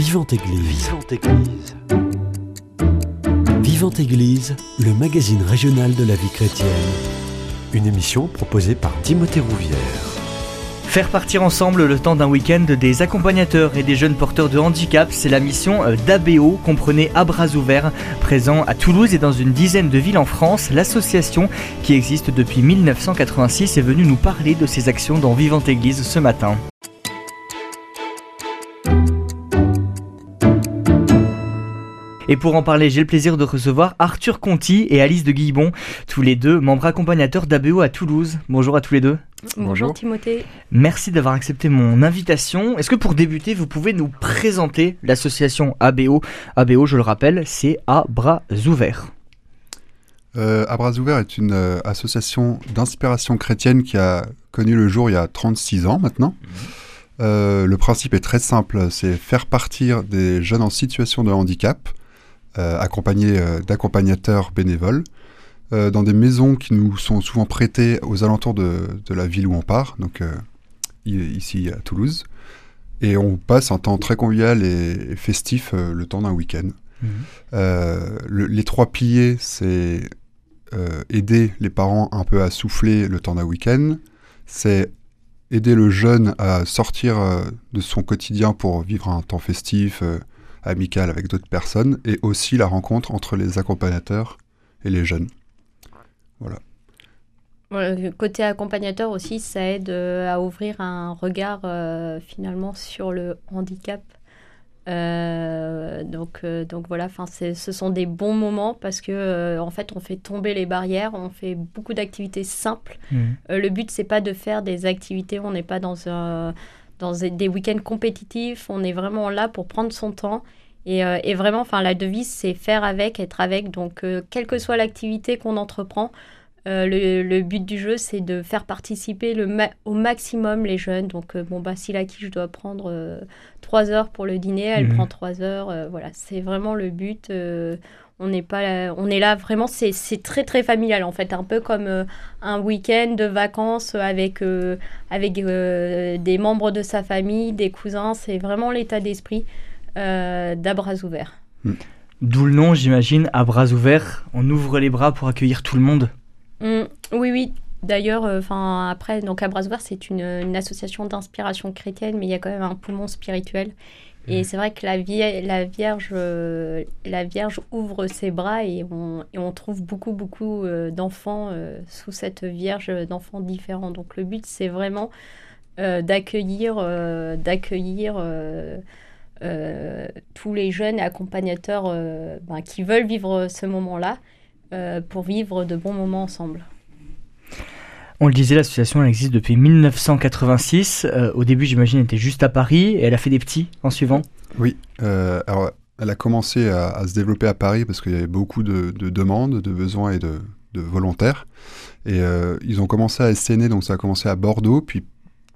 Vivante Église. Vivante Église. Vivante Église, le magazine régional de la vie chrétienne. Une émission proposée par Timothée Rouvière. Faire partir ensemble le temps d'un week-end des accompagnateurs et des jeunes porteurs de handicap, c'est la mission euh, d'ABO, comprenez à bras ouverts, présent à Toulouse et dans une dizaine de villes en France. L'association, qui existe depuis 1986, est venue nous parler de ses actions dans Vivante Église ce matin. Et pour en parler, j'ai le plaisir de recevoir Arthur Conti et Alice de Guillebon, tous les deux membres accompagnateurs d'ABO à Toulouse. Bonjour à tous les deux. Bonjour Timothée. Merci d'avoir accepté mon invitation. Est-ce que pour débuter, vous pouvez nous présenter l'association ABO ABO, je le rappelle, c'est à bras ouverts. Euh, à bras ouverts est une euh, association d'inspiration chrétienne qui a connu le jour il y a 36 ans maintenant. Mhm. Euh, le principe est très simple, c'est faire partir des jeunes en situation de handicap euh, accompagnés euh, d'accompagnateurs bénévoles, euh, dans des maisons qui nous sont souvent prêtées aux alentours de, la ville où on part, donc ici à Toulouse. Et on passe un temps très convivial et, festif le temps d'un week-end. Mhm. les trois piliers, c'est aider les parents un peu à souffler le temps d'un week-end, c'est aider le jeune à sortir de son quotidien pour vivre un temps festif, amicale avec d'autres personnes et aussi la rencontre entre les accompagnateurs et les jeunes. Voilà. côté accompagnateur aussi, ça aide euh, à ouvrir un regard euh, finalement sur le handicap. Euh, donc, donc voilà, ce sont des bons moments parce que en fait, on fait tomber les barrières, on fait beaucoup d'activités simples. Mmh. le but, c'est pas de faire des activités, on n'est pas dans un dans des week-ends compétitifs. On est vraiment là pour prendre son temps. Et, euh, vraiment, enfin, la devise, c'est faire avec, être avec. Donc, euh, quelle que soit l'activité qu'on entreprend, euh, le, but du jeu, c'est de faire participer le au maximum les jeunes. Donc, bon, bah, si la quiche doit prendre trois heures pour le dîner, elle mhm. prend trois heures. voilà, c'est vraiment le but. On n'est pas, là, on est là vraiment. C'est très très familial en fait, un peu comme un week-end de vacances avec avec des membres de sa famille, des cousins. C'est vraiment l'état d'esprit euh, d'à bras ouverts. Hmm. D'où le nom, j'imagine, à bras ouverts. On ouvre les bras pour accueillir tout le monde. Hmm. oui, oui. D'ailleurs, euh, enfin après, donc à bras ouverts, c'est une, association d'inspiration chrétienne, mais il y a quand même un poumon spirituel. Et hmm. c'est vrai que la, la, Vierge, euh, la Vierge ouvre ses bras et on, et on trouve beaucoup, beaucoup d'enfants sous cette Vierge, d'enfants différents. Donc le but, c'est vraiment d'accueillir, d'accueillir euh, tous les jeunes et accompagnateurs euh, ben, qui veulent vivre ce moment-là euh, pour vivre de bons moments ensemble. On le disait, l'association existe depuis 1986. au début, j'imagine, elle était juste à Paris et elle a fait des petits en suivant. Oui, alors elle a commencé à, se développer à Paris parce qu'il y avait beaucoup de, demandes, de besoins et de, volontaires. Et ils ont commencé à SCN, donc ça a commencé à Bordeaux, puis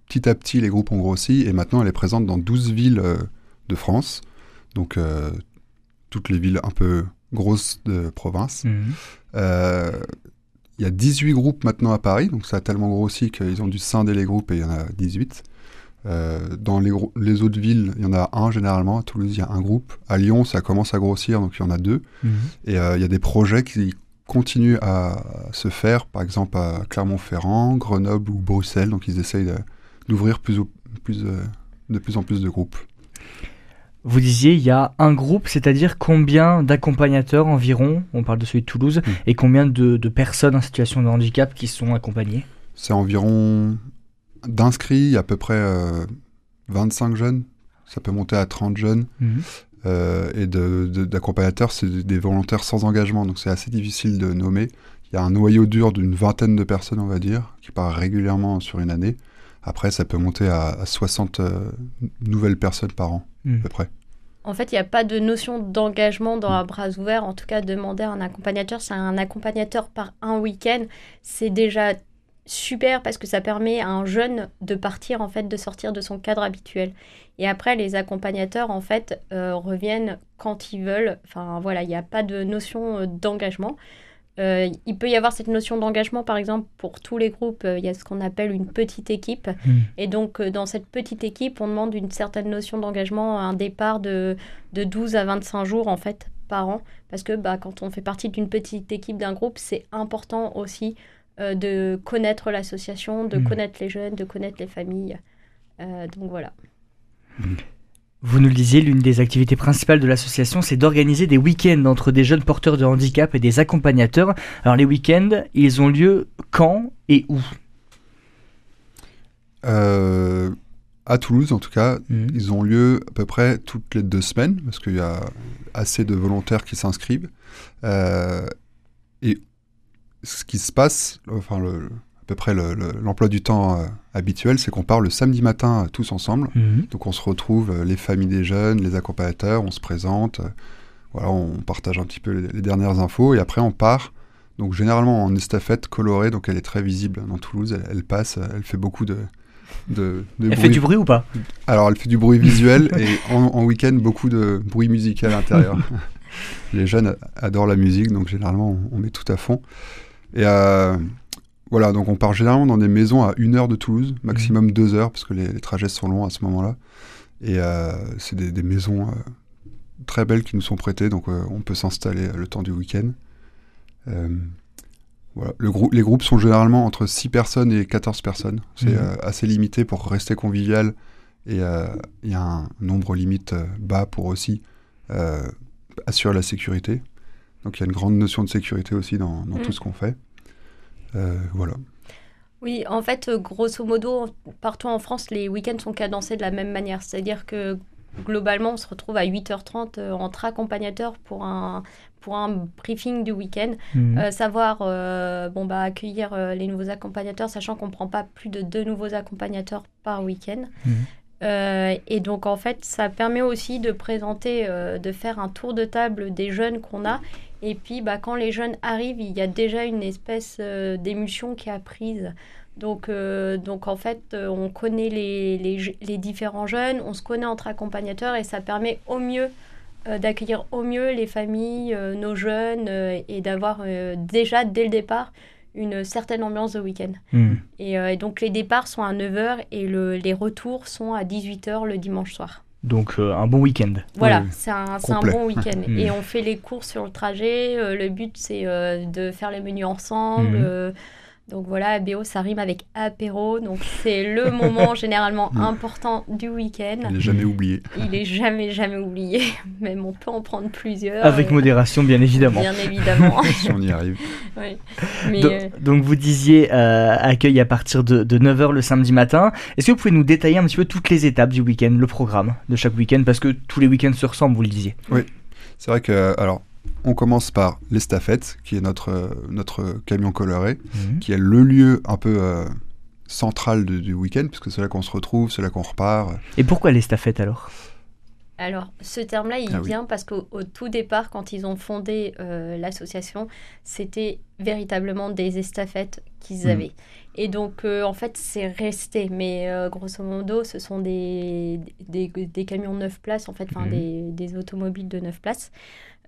petit à petit les groupes ont grossi et maintenant elle est présente dans 12 villes de France, donc euh, toutes les villes un peu grosses de province. Mhm. Euh, il y a 18 groupes maintenant à Paris, donc ça a tellement grossi qu'ils ont dû scinder les groupes et il y en a 18. Euh, dans les, les, autres villes, il y en a un généralement. À Toulouse, il y a un groupe. À Lyon, ça commence à grossir, donc il y en a deux. Mhm. Et il y a des projets qui continuent à se faire, par exemple à Clermont-Ferrand, Grenoble ou Bruxelles. Donc ils essayent d'ouvrir plus, plus, de plus en plus de groupes. Vous disiez, il y a un groupe, c'est-à-dire combien d'accompagnateurs environ, on parle de celui de Toulouse, hmm. et combien de, personnes en situation de handicap qui sont accompagnées? C'est environ d'inscrits, à peu près 25 euh, jeunes, ça peut monter à 30 jeunes, hmm. euh, et d'accompagnateurs, c'est des volontaires sans engagement, donc c'est assez difficile de nommer. Il y a un noyau dur d'une vingtaine de personnes, on va dire, qui part régulièrement sur une année. Après, ça peut monter à, 60 euh, nouvelles personnes par an, à hmm. peu près. En fait, il n'y a pas de notion d'engagement dans un bras ouvert. En tout cas, demander à un accompagnateur, c'est un accompagnateur par un week-end, c'est déjà super parce que ça permet à un jeune de partir, en fait, de sortir de son cadre habituel. Et après, les accompagnateurs, en fait, euh, reviennent quand ils veulent. Enfin, voilà, il n'y a pas de notion euh, d'engagement. Euh, il peut y avoir cette notion d'engagement, par exemple, pour tous les groupes, euh, il y a ce qu'on appelle une petite équipe. Mm. Et donc, euh, dans cette petite équipe, on demande une certaine notion d'engagement, un départ de, de 12 à 25 jours, en fait, par an. Parce que bah, quand on fait partie d'une petite équipe, d'un groupe, c'est important aussi de connaître l'association, de Mm. connaître les jeunes, de connaître les familles. Donc voilà. Vous nous le disiez, l'une des activités principales de l'association, c'est d'organiser des week-ends entre des jeunes porteurs de handicap et des accompagnateurs. Alors les week-ends, ils ont lieu quand et où? Euh, à Toulouse, en tout cas, Mhm. ils ont lieu à peu près toutes les deux semaines, parce qu'il y a assez de volontaires qui s'inscrivent. Euh, et ce qui se passe, enfin, le, à peu près le- le- l'emploi du temps euh, habituel, c'est qu'on part le samedi matin euh, tous ensemble. Mhm. Donc on se retrouve, euh, les familles des jeunes, les accompagnateurs, on se présente, voilà, on partage un petit peu les, les dernières infos, et après on part. Donc généralement en estafette colorée, donc elle est très visible dans Toulouse, elle, elle passe, elle fait beaucoup de, de, de Elle bruit. fait du bruit ou pas? Alors elle fait du bruit visuel et en, en week-end beaucoup de bruit musical à l'intérieur. les jeunes adorent la musique, donc généralement on, on met tout à fond. Et voilà, donc on part généralement dans des maisons à une heure de Toulouse, maximum deux heures, parce que les, les trajets sont longs à ce moment-là. Et euh, c'est des, des maisons euh, très belles qui nous sont prêtées, donc euh, on peut s'installer le temps du week-end. Euh, voilà. Le grou- les groupes sont généralement entre 6 personnes et 14 personnes. C'est euh, assez limité pour rester convivial. Et euh, il y a un nombre limite euh, bas pour aussi euh, assurer la sécurité. Donc il y a une grande notion de sécurité aussi dans, dans Mhm. tout ce qu'on fait. Euh, voilà. Oui, en fait, grosso modo, partout en France, les week-ends sont cadencés de la même manière. C'est-à-dire que globalement, on se retrouve à 8h30 euh, entre accompagnateurs pour un, pour un briefing du week-end. Mhm. Euh, savoir euh, bon, bah, accueillir euh, les nouveaux accompagnateurs, sachant qu'on ne prend pas plus de deux nouveaux accompagnateurs par week-end. Mhm. Euh, et donc, en fait, ça permet aussi de présenter, euh, de faire un tour de table des jeunes qu'on a. Et puis, bah, quand les jeunes arrivent, il y a déjà une espèce euh, d'émulsion qui a prise. Donc, euh, donc, en fait, euh, on connaît les, les, différents jeunes, on se connaît entre accompagnateurs et ça permet au mieux d'accueillir au mieux les familles, nos jeunes et d'avoir déjà dès le départ une certaine ambiance de week-end. Mhm. Et, et donc les départs sont à 9h et le- les retours sont à 18h le dimanche soir. Donc euh, un bon week-end. Voilà, Oui, c'est un, c'est un complet. bon week-end. Mm. Et on fait les courses sur le trajet. euh, le but, c'est euh, de faire les menus ensemble. Mhm. Donc voilà, ABO, ça rime avec apéro. Donc c'est le moment généralement Mm. important du week-end. Il n'est jamais oublié. Il est jamais, jamais oublié. Même on peut en prendre plusieurs. Avec euh, modération, bien évidemment. Bien évidemment. si on y arrive. Oui. Mais, euh, Donc vous disiez euh, accueil à partir de, 9h le samedi matin. Est-ce que vous pouvez nous détailler un petit peu toutes les étapes du week-end, le programme de chaque week-end? Parce que tous les week-ends se ressemblent, vous le disiez. C'est vrai que, alors, on commence par l'estafette, qui est notre, euh, notre camion coloré, qui est le lieu un peu euh, central de- du week-end, puisque c'est là qu'on se retrouve, c'est là qu'on repart. Et pourquoi l'estafette alors? Alors, ce terme-là, il Ah oui. vient parce qu'au au tout départ, quand ils ont fondé euh, l'association, c'était véritablement des estafettes qu'ils Mhm. avaient. Et donc, euh, en fait, c'est resté. Mais euh, grosso modo, ce sont des, des, des camions 9 places, en fait, enfin, Mhm. des, des automobiles de 9 places.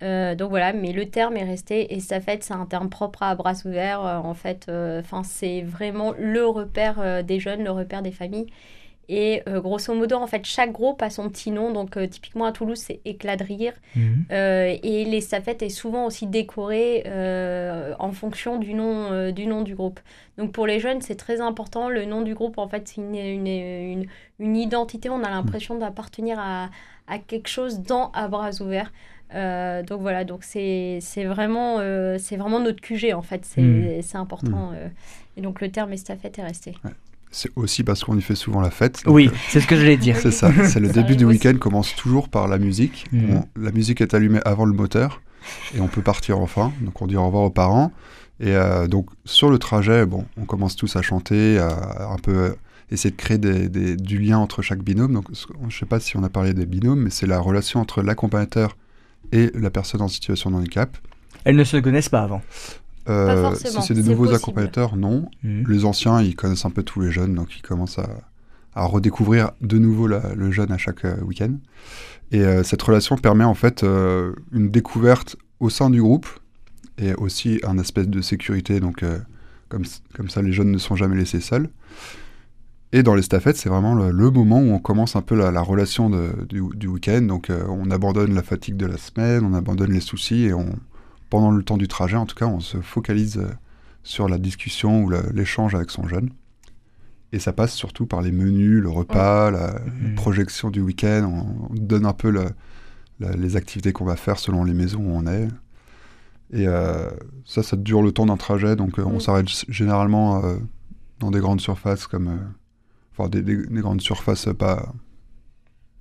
Euh, donc voilà, mais le terme est resté. Estafette, c'est un terme propre à bras ouverts. en fait, enfin, c'est vraiment le repère des jeunes, le repère des familles. Et euh, grosso modo, en fait, chaque groupe a son petit nom. Donc, euh, typiquement à Toulouse, c'est Éclat de rire. Euh, et l'estafette est souvent aussi décorée en fonction du nom, du nom du groupe. Donc, pour les jeunes, c'est très important. Le nom du groupe, en fait, c'est une, une, une, une identité. On a l'impression d'appartenir à, à quelque chose dans À bras ouverts. Donc voilà, donc c'est vraiment, c'est vraiment notre QG en fait, c'est c'est important. et donc le terme estafette est resté. C'est aussi parce qu'on y fait souvent la fête. Oui, euh, c'est ce que j'allais dire. C'est ça, c'est le Ça début du week-end commence toujours par la musique. On- la musique est allumée avant le moteur et on peut partir enfin. Donc on dit au revoir aux parents. Et euh, donc sur le trajet, bon, on commence tous à chanter, à un peu euh, essayer de créer des- des- du lien entre chaque binôme. Donc je ne sais pas si on a parlé des binômes, mais c'est la relation entre l'accompagnateur et la personne en situation de handicap. Elles ne se connaissent pas avant. Euh, forcément, si c'est des nouveaux possible. accompagnateurs, non. Mhm. Les anciens, ils connaissent un peu tous les jeunes, donc ils commencent à, à redécouvrir de nouveau la- le jeune à chaque euh, week-end. Et euh, cette relation permet en fait euh, une découverte au sein du groupe et aussi un aspect de sécurité, donc comme, comme ça les jeunes ne sont jamais laissés seuls. Et dans les staffettes, c'est vraiment le, moment où on commence un peu la, relation du, du week-end. Donc on abandonne la fatigue de la semaine, on abandonne les soucis et on, pendant le temps du trajet, en tout cas, on se focalise sur la discussion ou l'échange avec son jeune. Et ça passe surtout par les menus, le repas, la, mmh. projection du week-end. On, donne un peu les activités qu'on va faire selon les maisons où on est. Et euh, ça, ça dure le temps d'un trajet. Donc euh, on mmh. s'arrête généralement euh, dans des grandes surfaces comme. enfin, des, grandes surfaces pas.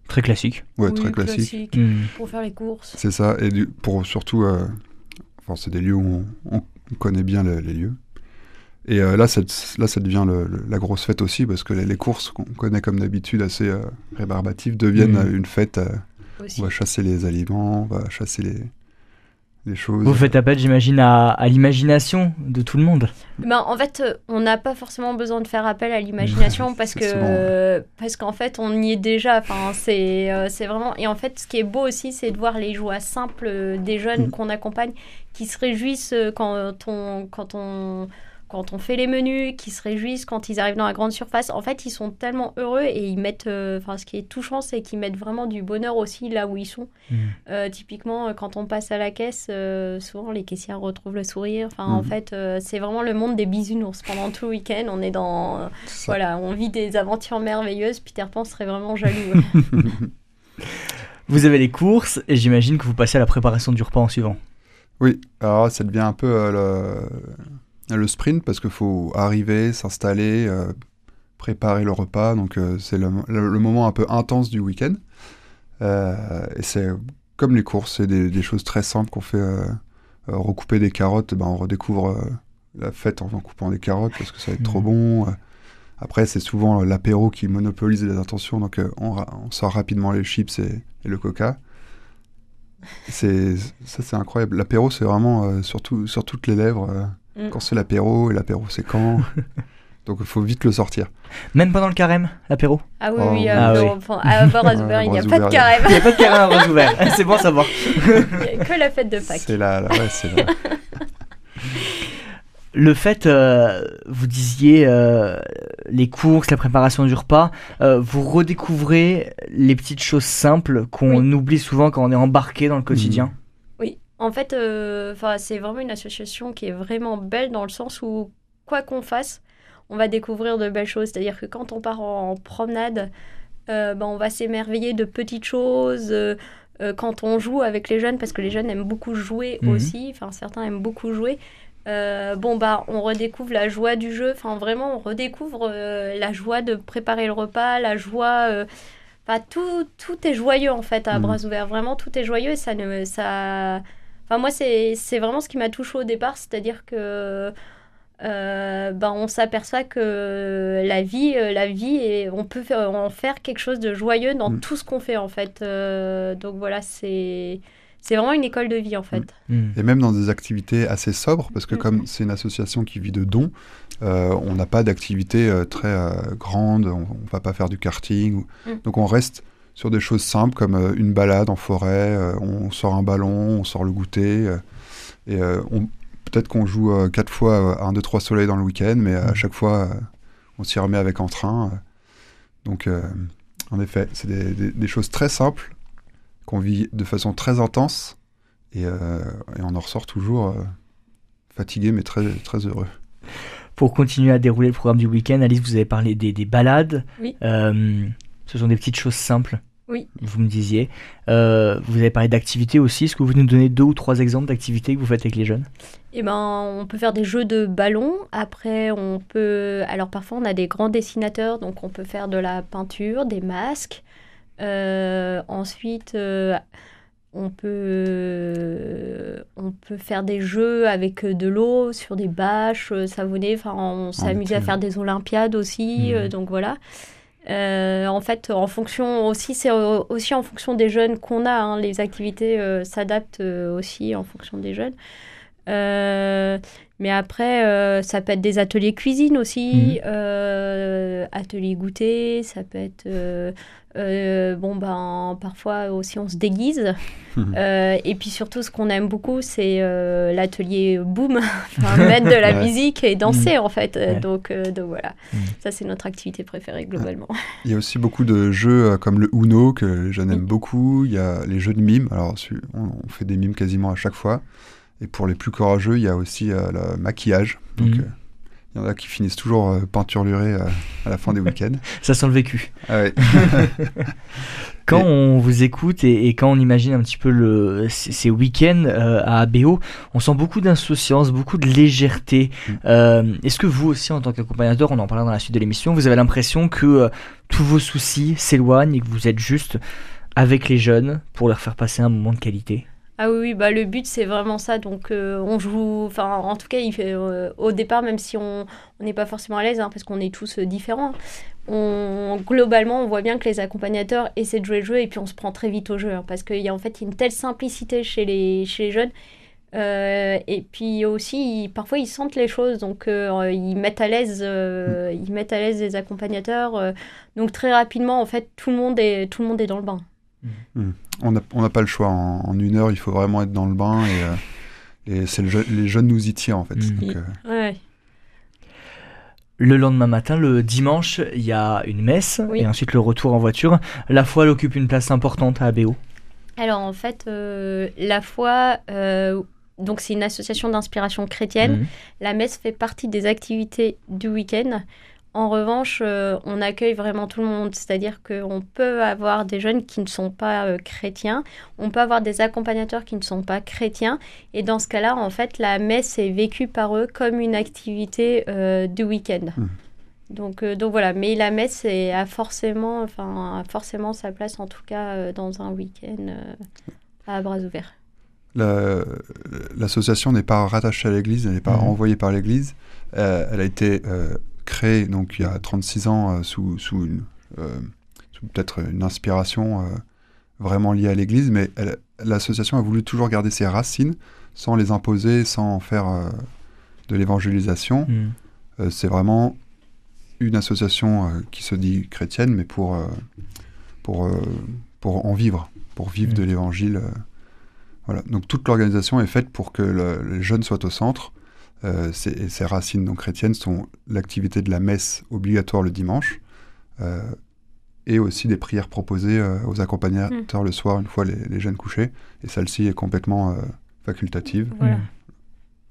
Très classiques. Ouais, très classiques. Mmh. Pour faire les courses. C'est ça. Et pour surtout. Enfin, c'est des lieux où on, connaît bien les lieux. Et euh, là, là, ça devient la grosse fête aussi, parce que les, courses qu'on connaît comme d'habitude assez euh, rébarbatives deviennent mmh. euh, une fête. on va chasser les aliments, on va chasser les, choses. Vous faites appel, j'imagine, à, l'imagination de tout le monde. Ben, en fait, on n'a pas forcément besoin de faire appel à l'imagination parce que parce qu'en fait, on y est déjà. Enfin, c'est c'est vraiment. Et en fait, ce qui est beau aussi, c'est de voir les joies simples des jeunes mmh. qu'on accompagne qui se réjouissent quand on quand on quand on fait les menus, qui se réjouissent quand ils arrivent dans la grande surface. En fait, ils sont tellement heureux et ils mettent. Euh, enfin, ce qui est touchant, c'est qu'ils mettent vraiment du bonheur aussi là où ils sont. Mmh. Euh, typiquement, euh, quand on passe à la caisse, souvent les caissières retrouvent le sourire. Enfin, en mmh. fait, c'est vraiment le monde des bisounours. Pendant tout le week-end, on est dans. voilà, on vit des aventures merveilleuses. Peter Pan serait vraiment jaloux. vous avez les courses et j'imagine que vous passez à la préparation du repas en suivant. Oui, alors ça devient un peu le le sprint parce qu'il faut arriver, s'installer, euh, préparer le repas. Donc euh, c'est le, moment un peu intense du week-end. Euh, et c'est comme les courses, c'est des, choses très simples qu'on fait. recouper des carottes, ben, on redécouvre la fête en, coupant des carottes parce que ça va être trop mmh. bon. Après, c'est souvent l'apéro qui monopolise les intentions, donc on, sort rapidement les chips et, le coca. C'est ça, c'est incroyable. L'apéro, c'est vraiment surtout sur toutes les lèvres. Mm. Quand c'est l'apéro, et l'apéro c'est quand Donc il faut vite le sortir. Même pendant le carême, l'apéro? Ah oui, oui, à, bord à Brazouvert, il n'y a pas de carême. Il n'y a pas de carême à Brazouvert, c'est bon à savoir. Il n'y a que la fête de Pâques. C'est là, là, ouais, c'est là. Le fait, euh, vous disiez euh, les courses, la préparation du repas, euh, vous redécouvrez les petites choses simples qu'on oublie souvent quand on est embarqué dans le quotidien? En fait, euh, c'est vraiment une association qui est vraiment belle dans le sens où, quoi qu'on fasse, on va découvrir de belles choses. C'est-à-dire que quand on part en, promenade, euh, ben, on va s'émerveiller de petites choses. Euh, quand on joue avec les jeunes, parce que les jeunes aiment beaucoup jouer mhm. aussi, enfin certains aiment beaucoup jouer, bon bah on redécouvre la joie du jeu, enfin vraiment on redécouvre la joie de préparer le repas, la joie Enfin, tout, tout est joyeux en fait à mhm. bras ouverts. Vraiment, tout est joyeux et ça ne. Ça, Enfin, moi, c'est vraiment ce qui m'a touché au départ, c'est-à-dire que euh, ben, on s'aperçoit que la vie, euh, la vie et on peut faire, en faire quelque chose de joyeux dans mm. tout ce qu'on fait en fait. Euh, donc voilà, c'est c'est vraiment une école de vie en fait. Mm. Mm. Et même dans des activités assez sobres, parce que comme c'est une association qui vit de dons, on n'a pas d'activité très grande, on, ne va pas faire du karting, donc on reste sur des choses simples comme euh, une balade en forêt, euh, on sort un ballon, on sort le goûter, euh, et peut-être qu'on joue quatre fois un, deux, trois soleils dans le week-end, mais à chaque fois, on s'y remet avec entrain. donc, en effet, c'est des, choses très simples qu'on vit de façon très intense, et, on en ressort toujours fatigué, mais très, très heureux pour continuer à dérouler le programme du week-end, Alice, vous avez parlé des, des balades. Oui. Ce sont des petites choses simples. Oui. Vous me disiez. Euh, vous avez parlé d'activités aussi. Est-ce que vous nous donnez deux ou trois exemples d'activités que vous faites avec les jeunes? Eh ben, on peut faire des jeux de ballon. Après, on peut. Alors parfois, on a des grands dessinateurs, donc on peut faire de la peinture, des masques. Euh, ensuite, euh, on peut on peut faire des jeux avec de l'eau sur des bâches savonnées. Enfin, on s'amuse à faire des olympiades aussi. Mmh. donc voilà. Euh, en fait, en fonction aussi, c'est aussi en fonction des jeunes qu'on a. Hein. les activités euh, s'adaptent euh, aussi en fonction des jeunes. mais après, ça peut être des ateliers cuisine aussi, mmh. ateliers goûter, ça peut être euh, bon, ben, parfois aussi on se déguise. Euh, et puis surtout, ce qu'on aime beaucoup, c'est euh, l'atelier boom, enfin, mettre de la musique et danser en fait. Donc, donc, voilà, mm. ça c'est notre activité préférée globalement. Il y a aussi beaucoup de jeux comme le Uno que les jeunes aiment beaucoup. Il y a les jeux de mimes. Alors, on, fait des mimes quasiment à chaque fois. Et pour les plus courageux, il y a aussi le maquillage. Donc, mm. Il y en a qui finissent toujours euh, peinturlurés euh, à la fin des week-ends. Ça sent le vécu. Ah quand on vous écoute et, quand on imagine un petit peu le, ces, week-ends euh, à ABO, on sent beaucoup d'insouciance, beaucoup de légèreté. Mm. Est-ce que vous aussi, en tant qu'accompagnateur, on en parlera dans la suite de l'émission, vous avez l'impression que tous vos soucis s'éloignent et que vous êtes juste avec les jeunes pour leur faire passer un moment de qualité? Ah oui, bah le but c'est vraiment ça. Donc euh, on joue, enfin en tout cas il fait, euh, au départ même si on n'est pas forcément à l'aise hein, parce qu'on est tous euh, différents, on, globalement on voit bien que les accompagnateurs essaient de jouer le jeu et puis on se prend très vite au jeu hein, parce qu'il y a en fait une telle simplicité chez les, chez les jeunes. et puis aussi, parfois ils sentent les choses, donc ils mettent à l'aise, ils mettent à l'aise les accompagnateurs. donc très rapidement, en fait, tout le monde est, tout le monde est dans le bain. Mmh on n'a pas le choix. En, une heure, il faut vraiment être dans le bain et, euh, c'est les jeunes nous y tirent en fait. Mm. Euh, le lendemain matin, le dimanche, il y a une messe et ensuite le retour en voiture. La foi elle occupe une place importante à ABO. Alors en fait, euh, la foi, donc c'est une association d'inspiration chrétienne. Mm. La messe fait partie des activités du week-end. En revanche, euh, on accueille vraiment tout le monde, c'est-à-dire qu'on peut avoir des jeunes qui ne sont pas euh, chrétiens, on peut avoir des accompagnateurs qui ne sont pas chrétiens, et dans ce cas-là, en fait, la messe est vécue par eux comme une activité euh, du week-end. Mmh. Donc, donc voilà, mais la messe a forcément, enfin, forcément sa place, en tout cas, dans un week-end à bras ouverts. L'association n'est pas rattachée à l'Église, elle n'est pas mmh. envoyée par l'Église. elle a été créé donc il y a 36 ans euh, sous, sous, euh, sous peut-être une inspiration euh, vraiment liée à l'Église, mais l'association a voulu toujours garder ses racines sans les imposer, sans faire de l'évangélisation. Mm. c'est vraiment une association qui se dit chrétienne, mais pour, pour, pour en vivre, pour vivre mm. de l'évangile. voilà. Donc toute l'organisation est faite pour que les jeunes soient au centre, euh, ses, racines donc chrétiennes sont l'activité de la messe obligatoire le dimanche euh, et aussi des prières proposées euh, aux accompagnateurs mm. le soir une fois les, jeunes couchés. Et celle-ci est complètement facultative. Mm.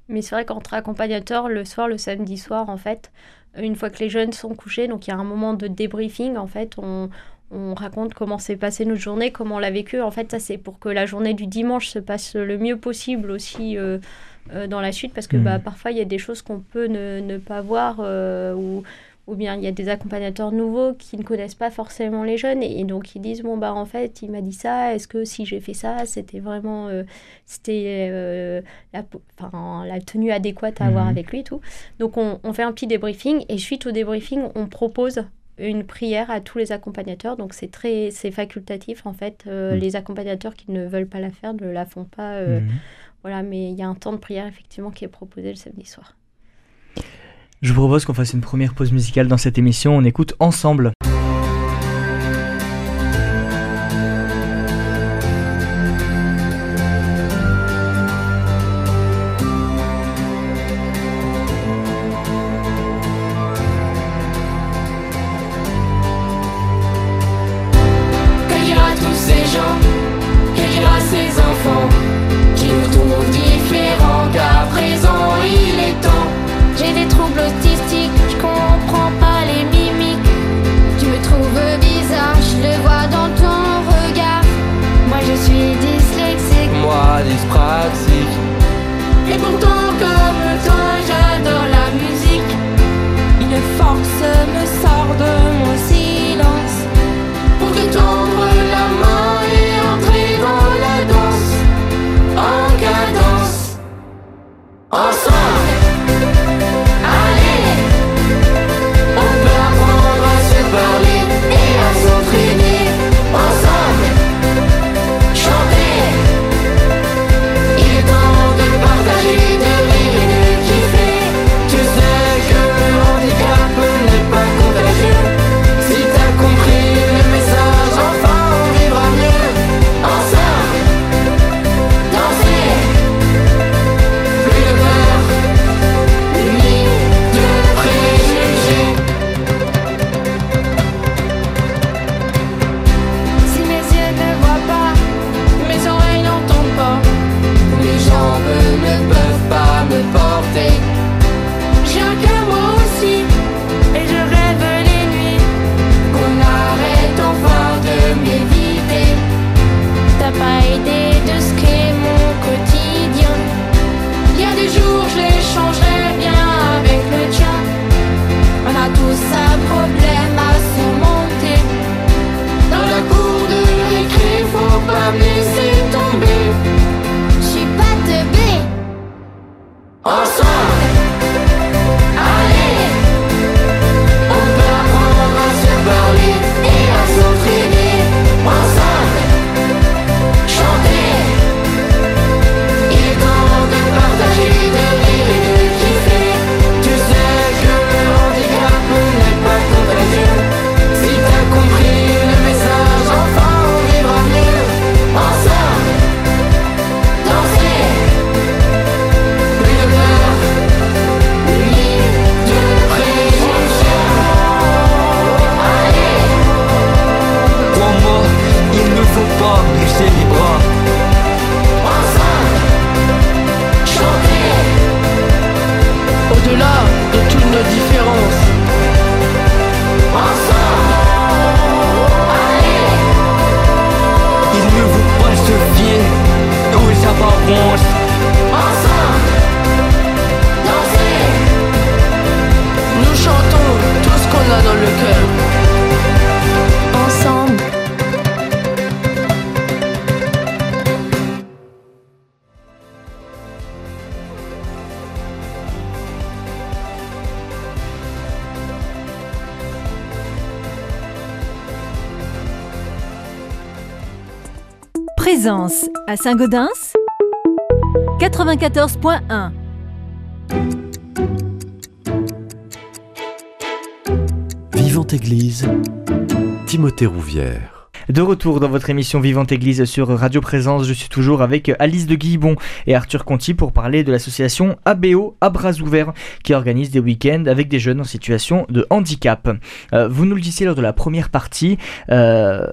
Mais c'est vrai qu'entre accompagnateurs, le soir, le samedi soir, en fait, une fois que les jeunes sont couchés, donc il y a un moment de débriefing, en fait, on, on raconte comment s'est passée notre journée, comment on l'a vécu. En fait, ça c'est pour que la journée du dimanche se passe le mieux possible aussi euh, dans la suite parce que bah, hmm. parfois il y a des choses qu'on peut ne, ne, pas voir euh, ou, ou bien il y a des accompagnateurs nouveaux qui ne connaissent pas forcément les jeunes et, donc ils disent bon bah en fait il m'a dit ça est-ce que si j'ai fait ça c'était vraiment euh, c'était la, la, tenue adéquate à avoir hmm. avec lui et tout donc on, on, fait un petit débriefing et suite au débriefing on propose une prière à tous les accompagnateurs donc c'est très c'est facultatif en fait hmm. les accompagnateurs qui ne veulent pas la faire ne la font pas voilà, mais il y a un temps de prière effectivement qui est proposé le samedi soir. Je vous propose qu'on fasse une première pause musicale dans cette émission. On écoute ensemble. À Saint-Gaudens 94.1 Vivante Église, Timothée Rouvière. De retour dans votre émission Vivante Église sur Radio Présence, je suis toujours avec Alice de Guillebon et Arthur Conti pour parler de l'association ABO à bras ouverts qui organise des week-ends avec des jeunes en situation de handicap. Euh, vous nous le disiez lors de la première partie, euh,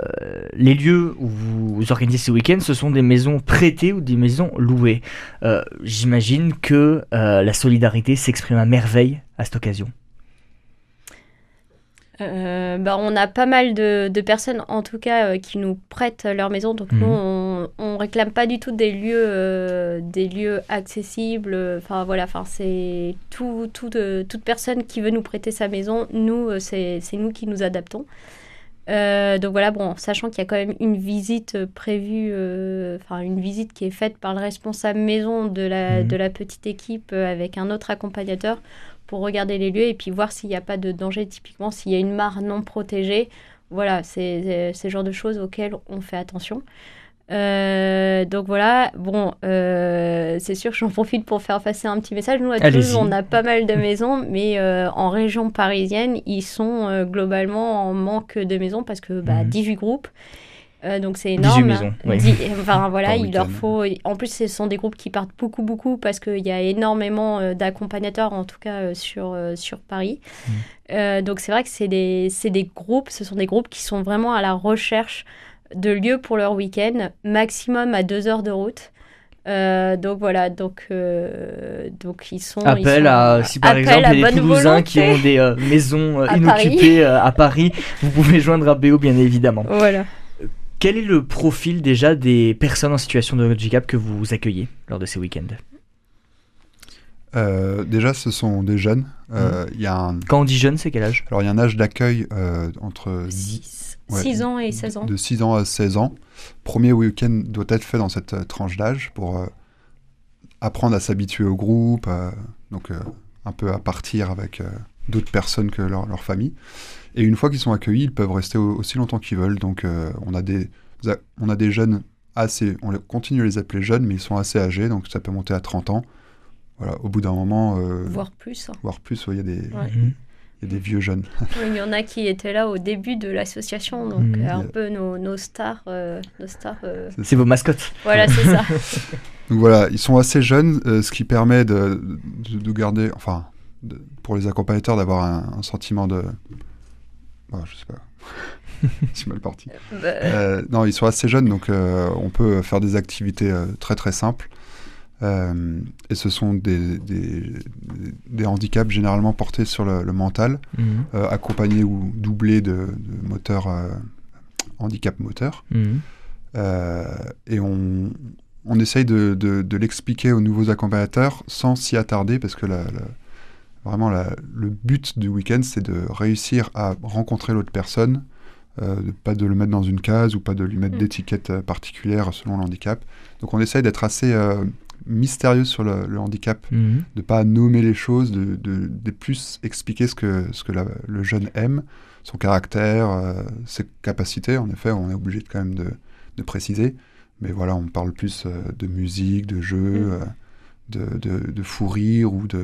les lieux où vous organisez ces week-ends, ce sont des maisons prêtées ou des maisons louées. Euh, j'imagine que la solidarité s'exprime à merveille à cette occasion. Euh, bah, on a pas mal de, personnes, en tout cas, euh, qui nous prêtent leur maison. Donc, nous, mhm. on, ne réclame pas du tout des lieux, euh, des lieux accessibles. Enfin, voilà, enfin, c'est tout, tout, toute personne qui veut nous prêter sa maison. Nous, c'est nous qui nous adaptons. donc voilà, bon, sachant qu'il y a quand même une visite prévue, enfin une visite qui est faite par le responsable maison de la, mhm. de la petite équipe avec un autre accompagnateur pour regarder les lieux et puis voir s'il n'y a pas de danger, typiquement s'il y a une mare non protégée. Voilà, c'est ce genre de choses auxquelles on fait attention. Euh, donc voilà, bon, euh, c'est sûr que j'en profite pour faire passer un petit message. Nous, à Toulouse, on a pas mal de maisons, mais euh, en région parisienne, ils sont globalement en manque de maisons parce que bah, 18 mhm. groupes. Euh, donc c'est énorme. Maisons, enfin voilà, il leur faut. En plus, ce sont des groupes qui partent beaucoup, beaucoup parce qu'il y a énormément euh, d'accompagnateurs, en tout cas euh, sur, sur Paris. Mm. donc c'est vrai que c'est des, des groupes, ce sont des groupes qui sont vraiment à la recherche de lieux pour leur week-end, maximum à deux heures de route. donc voilà, donc, donc ils sont. Appel à, si par exemple il y a des Toulousains qui ont des maisons inoccupées à Paris, vous pouvez joindre à BO bien évidemment. Voilà. Quel est le profil déjà des personnes en situation de handicap que vous accueillez lors de ces week-ends euh, déjà, ce sont des jeunes. Euh, mmh. y a Quand on dit jeune, c'est quel âge Alors, il y a un âge d'accueil euh, entre 6, ans et 16 ans. De 6 ans à 16 ans. Premier week-end doit être fait dans cette tranche d'âge pour apprendre à s'habituer au groupe, donc un peu à partir avec d'autres personnes que leur, leur famille. Et une fois qu'ils sont accueillis, ils peuvent rester aussi longtemps qu'ils veulent. Donc euh, on, a des, on a des jeunes assez, on continue à les appeler jeunes, mais ils sont assez âgés, donc ça peut monter à 30 ans. Voilà, au bout d'un moment. Euh, voire plus. Hein. Voire plus, il y a des. Mhm. Il y a des vieux jeunes. il y en a qui étaient là au début de l'association, donc mhm. un peu nos, nos stars. Euh, nos stars c'est vos mascottes. Voilà, c'est ça. donc voilà, ils sont assez jeunes, ce qui permet de, de, garder, enfin, pour les accompagnateurs, d'avoir un, sentiment de, je je sais pas. C'est mal parti. Euh, bah. euh, non, ils sont assez jeunes, donc euh, on peut faire des activités très très simples. et ce sont des, des, handicaps généralement portés sur le, mental, mhm. accompagnés ou doublés de, moteurs, handicap moteur. Mhm. et on, on essaye de, de l'expliquer aux nouveaux accompagnateurs sans s'y attarder, parce que la, Vraiment, le but du week-end, c'est de réussir à rencontrer l'autre personne, euh, pas de le mettre dans une case ou pas de lui mettre mm. d'étiquette euh, particulière selon le handicap. Donc on essaye d'être assez euh, mystérieux sur le, handicap, mm-hmm. de ne pas nommer les choses, de, de, plus expliquer ce que, ce que le jeune aime, son caractère, euh, ses capacités. En effet, on est obligé de, quand même de, de, préciser. Mais voilà, on parle plus de musique, de jeu, mm. de, de, fou rire ou de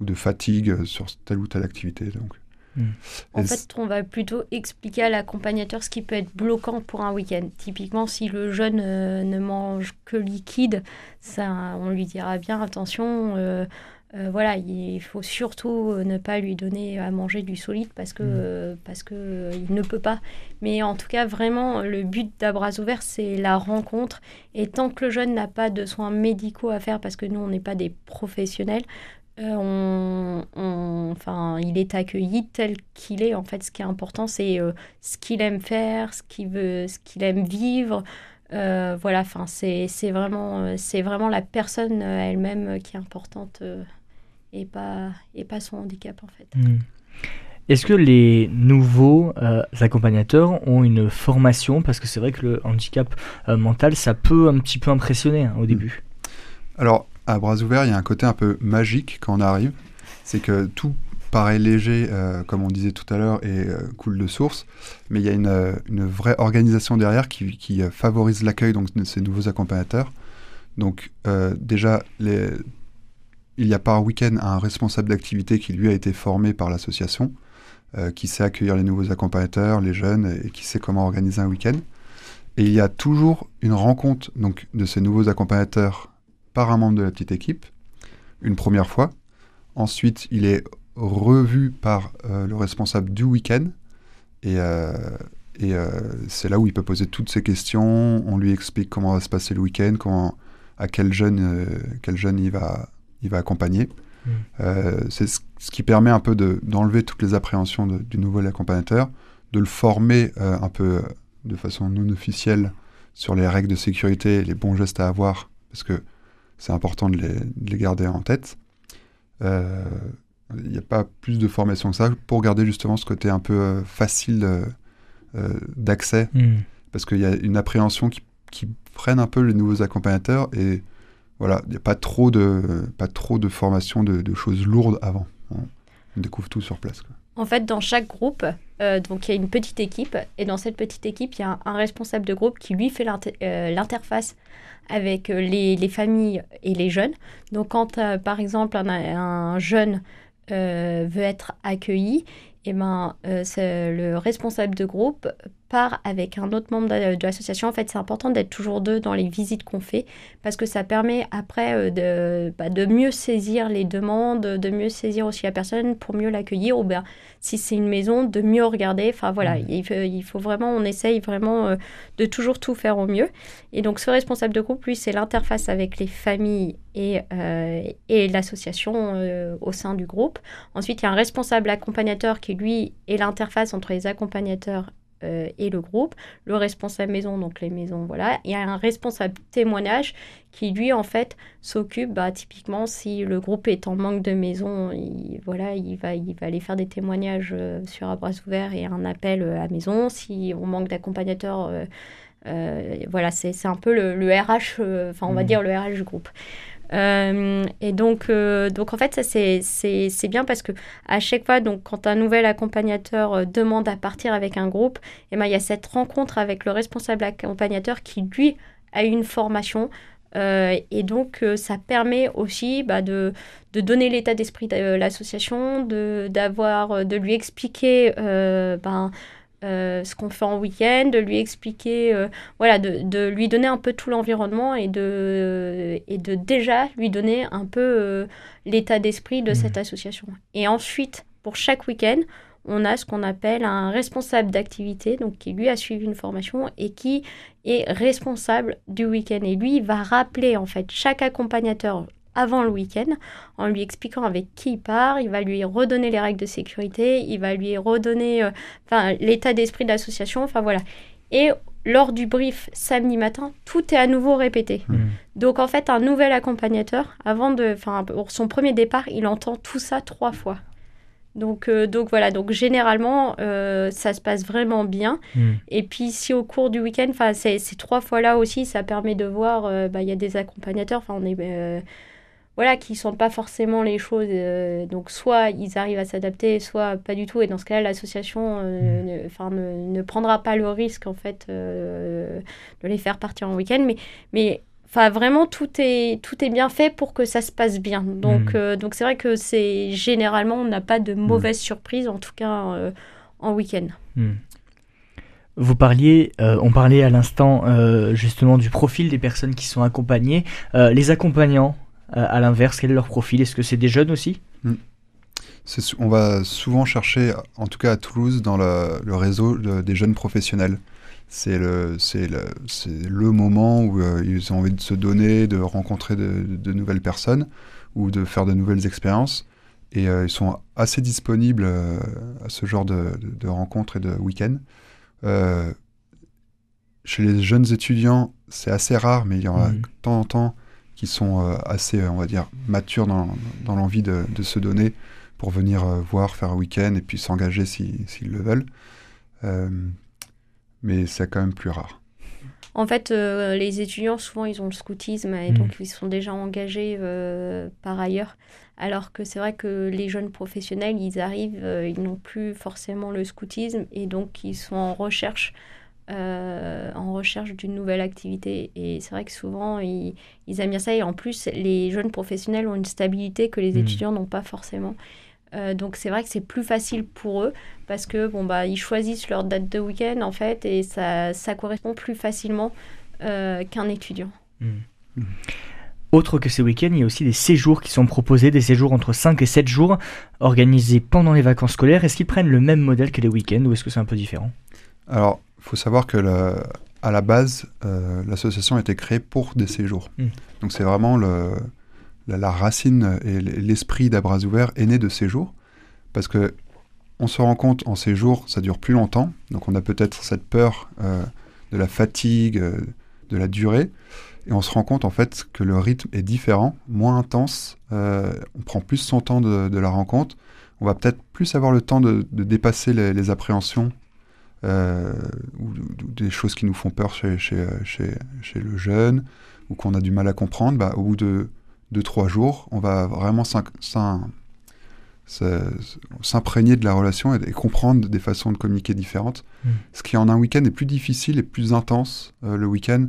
ou de fatigue sur telle ou telle activité. Donc. Hmm. En fait, on va plutôt expliquer à l'accompagnateur ce qui peut être bloquant pour un week-end. Typiquement, si le jeune euh, ne mange que liquide, ça, on lui dira bien attention. Euh, euh, voilà, il faut surtout ne pas lui donner à manger du solide parce que, hmm. parce que il ne peut pas. Mais en tout cas, vraiment, le but d'Abras Ouvert, c'est la rencontre. Et tant que le jeune n'a pas de soins médicaux à faire, parce que nous, on n'est pas des professionnels, euh, on, enfin, il est accueilli tel qu'il est. En fait, ce qui est important, c'est euh, ce qu'il aime faire, ce qu'il veut, ce qu'il aime vivre. Euh, voilà, enfin, c'est vraiment, c'est vraiment la personne elle-même qui est importante et pas et pas son handicap en fait. Hmm. Est-ce que les nouveaux accompagnateurs ont une formation? Parce que c'est vrai que le handicap mental, ça peut un petit peu impressionner hein, au début. Alors, à bras ouverts, il y a un côté un peu magique quand on arrive. C'est que tout, paraît léger, euh, comme on disait tout à l'heure, et euh, coule de source, mais il y a une, euh, vraie organisation derrière qui, favorise l'accueil donc, de ces nouveaux accompagnateurs. Donc déjà, il y a par week-end un responsable d'activité qui lui a été formé par l'association, qui sait accueillir les nouveaux accompagnateurs, les jeunes, et qui sait comment organiser un week-end. Et il y a toujours une rencontre donc, de ces nouveaux accompagnateurs par un membre de la petite équipe, une première fois. Ensuite, il est revu par euh, le responsable du week-end. Et, euh, et euh, c'est là où il peut poser toutes ses questions. On lui explique comment va se passer le week-end, comment, à quel jeune, quel jeune il, va, il va accompagner. Mm. Euh, c'est ce, ce qui permet un peu de- d'enlever toutes les appréhensions de- du nouvel accompagnateur, de le former un peu de façon non officielle sur les règles de sécurité et les bons gestes à avoir, parce que c'est important de les, de les garder en tête. Euh, Il n'y a pas plus de formation que ça pour garder justement ce côté un peu euh, facile euh, euh, d'accès, Hmm. parce qu'il y a une appréhension qui, qui freine un peu les nouveaux accompagnateurs et voilà, il n'y a pas trop de, pas trop de formation de, de choses lourdes avant. On, on découvre tout sur place. quoi. En fait, dans chaque groupe, euh, donc il y a une petite équipe, et dans cette petite équipe, il y a un, responsable de groupe qui lui fait euh, l'interface avec euh, les, les familles et les jeunes. Donc quand, par exemple, un, un jeune veut être accueilli, et ben, euh, c'est le responsable de groupe part avec un autre membre de, de l'association. En fait, c'est important d'être toujours deux dans les visites qu'on fait parce que ça permet après euh, de, bah, de mieux saisir les demandes, de mieux saisir aussi la personne pour mieux l'accueillir ou bien si c'est une maison, de mieux regarder. Enfin voilà, Mhm. il, faut, il faut vraiment, on essaye vraiment euh, de toujours tout faire au mieux. Et donc ce responsable de groupe, lui, c'est l'interface avec les familles et, euh, et l'association euh, au sein du groupe. Ensuite, il y a un responsable accompagnateur qui, lui, est l'interface entre les accompagnateurs euh, et le groupe. Le responsable maison, donc les maisons, voilà. Il y a un responsable témoignage qui, lui, en fait, s'occupe, bah, typiquement, si le groupe est en manque de maison, il, voilà, il, va, il va aller faire des témoignages euh, sur à bras ouverts et un appel euh, à maison. Si on manque d'accompagnateurs, voilà, c'est un peu le, le RH, enfin, on va Mhm. dire le RH du groupe. Euh, et donc, euh, donc, en fait, ça, c'est- bien parce que à chaque fois, donc, quand un nouvel accompagnateur euh, demande à partir avec un groupe, eh ben, il y a cette rencontre avec le responsable accompagnateur qui, lui, a une formation. Et donc, ça permet aussi bah, de, de donner l'état d'esprit de l'association, de, d'avoir, de lui expliquer ben, euh, ce qu'on fait en week-end, de lui expliquer, euh, voilà, de, de lui donner un peu tout l'environnement et de, et de déjà lui donner un peu euh, l'état d'esprit de cette association. Et ensuite, pour chaque week-end, on a ce qu'on appelle un responsable d'activité, donc qui lui a suivi une formation et qui est responsable du week-end. Et lui, il va rappeler en fait chaque accompagnateur avant le week-end en lui expliquant avec qui il part, il va lui redonner les règles de sécurité, il va lui redonner euh, enfin, l'état d'esprit de l'association, enfin voilà. Et lors du brief samedi matin, tout est à nouveau répété. Hmm. Donc en fait, un nouvel accompagnateur, avant de, enfin pour son premier départ, il entend tout ça trois fois. Donc, euh, donc voilà, donc généralement, euh, ça se passe vraiment bien. Hmm. Et puis si au cours du week-end, ces, ces trois fois-là aussi, ça permet de voir, euh, bah, il y a des accompagnateurs, enfin on est, voilà, qui sont pas forcément les choses. euh, donc soit ils arrivent à s'adapter, soit pas du tout. Et dans ce cas-là, l'association, euh, ne, enfin, ne, ne prendra pas le risque en fait euh, de les faire partir en week-end. Mais, mais Enfin, vraiment, tout est, tout est bien fait pour que ça se passe bien. Donc, donc c'est vrai que c'est généralement, on n'a pas de mauvaises surprises, en tout cas en week-end. Vous parliez, euh, on parlait à l'instant euh, justement du profil des personnes qui sont accompagnées. Euh, les accompagnants, à l'inverse, quel est leur profil? Est-ce que c'est des jeunes aussi? Sou- on va souvent chercher, en tout cas à Toulouse, dans le, le réseau de- des jeunes professionnels. C'est le, moment où euh, ils ont envie de se donner, de rencontrer de, de nouvelles personnes ou de faire de nouvelles expériences. Et euh, ils sont assez disponibles euh, à ce genre de, rencontres et de week-ends. Euh, chez les jeunes étudiants, c'est assez rare, mais il y en a Mhm. de temps en temps qui sont euh, assez, on va dire, matures dans, dans l'envie de, de se donner pour venir euh, voir, faire un week-end et puis s'engager si- s'ils le veulent. Euh, mais c'est quand même plus rare. En fait, euh, les étudiants, souvent, ils ont le scoutisme et Mm. donc ils sont déjà engagés euh, par ailleurs. Alors que c'est vrai que les jeunes professionnels, ils arrivent, euh, ils n'ont plus forcément le scoutisme et donc ils sont en recherche, euh, en recherche d'une nouvelle activité. Et c'est vrai que souvent, ils, ils aiment bien ça. Et en plus, les jeunes professionnels ont une stabilité que les Mm. étudiants n'ont pas forcément. Euh, donc c'est vrai que c'est plus facile pour eux parce que bon bah ils choisissent leur date de week-end en fait et ça, ça correspond plus facilement euh, qu'un étudiant. Hmm. Autre que ces week-ends, il y a aussi des séjours qui sont proposés, des séjours entre 5 et 7 jours, organisés pendant les vacances scolaires. Est-ce qu'ils prennent le même modèle que les week-ends ou est-ce que c'est un peu différent? Alors, faut savoir que le- à la base, euh, l'association a été créée pour des séjours. Mm. Donc c'est vraiment le, la, la racine et l'esprit d'Abras Ouvert est né de séjours. Parce que on se rend compte en séjour, ça dure plus longtemps. Donc on a peut-être cette peur euh, de la fatigue, euh, de la durée. Et on se rend compte en fait que le rythme est différent, moins intense. euh, on prend plus son temps de, de la rencontre. On va peut-être plus avoir le temps de, de dépasser les, les appréhensions euh, ou, ou des choses qui nous font peur chez, chez, chez, chez le jeune ou qu'on a du mal à comprendre. Bah, au bout de 2-3 jours, on va vraiment s'imprégner de la relation et, et comprendre des façons de communiquer différentes. Mm. Ce qui en un week-end est plus difficile et plus intense. Euh, le week-end,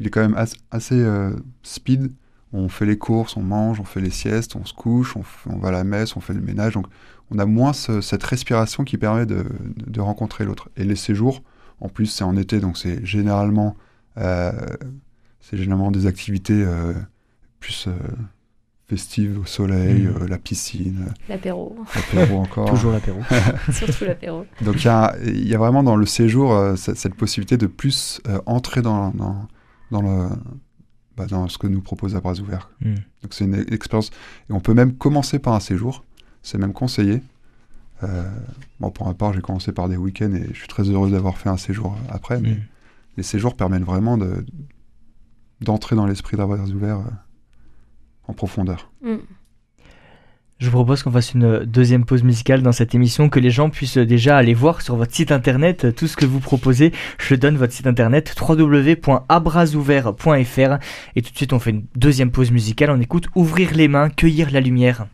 il est quand même as- assez euh, speed. On fait les courses, on mange, on fait les siestes, on se couche, on, va à la messe, on fait le ménage. Donc on a moins ce- cette respiration qui permet de, de rencontrer l'autre. Et les séjours, en plus c'est en été, donc c'est généralement, euh, c'est généralement des activités euh, plus euh, festives au soleil, Mm. euh, la piscine, L'apéro, l'apéro encore. Toujours l'apéro. surtout l'apéro. Donc il y a, il y a vraiment dans le séjour euh, cette, cette possibilité de plus euh, entrer dans, dans, dans, le, bah, dans ce que nous propose à bras ouverts. Hmm. Donc c'est une expérience. Et on peut même commencer par un séjour. C'est même conseillé. Euh, bon, pour ma part, j'ai commencé par des week-ends et je suis très heureux d'avoir fait un séjour après. Mais les séjours permettent vraiment de, d'entrer dans l'esprit d'Abras ouverts euh, en profondeur. Mm. Je vous propose qu'on fasse une deuxième pause musicale dans cette émission, que les gens puissent déjà aller voir sur votre site internet tout ce que vous proposez. Je donne votre site internet www.abrasouvert.fr et tout de suite on fait une deuxième pause musicale, on écoute Ouvrir les mains, cueillir la lumière.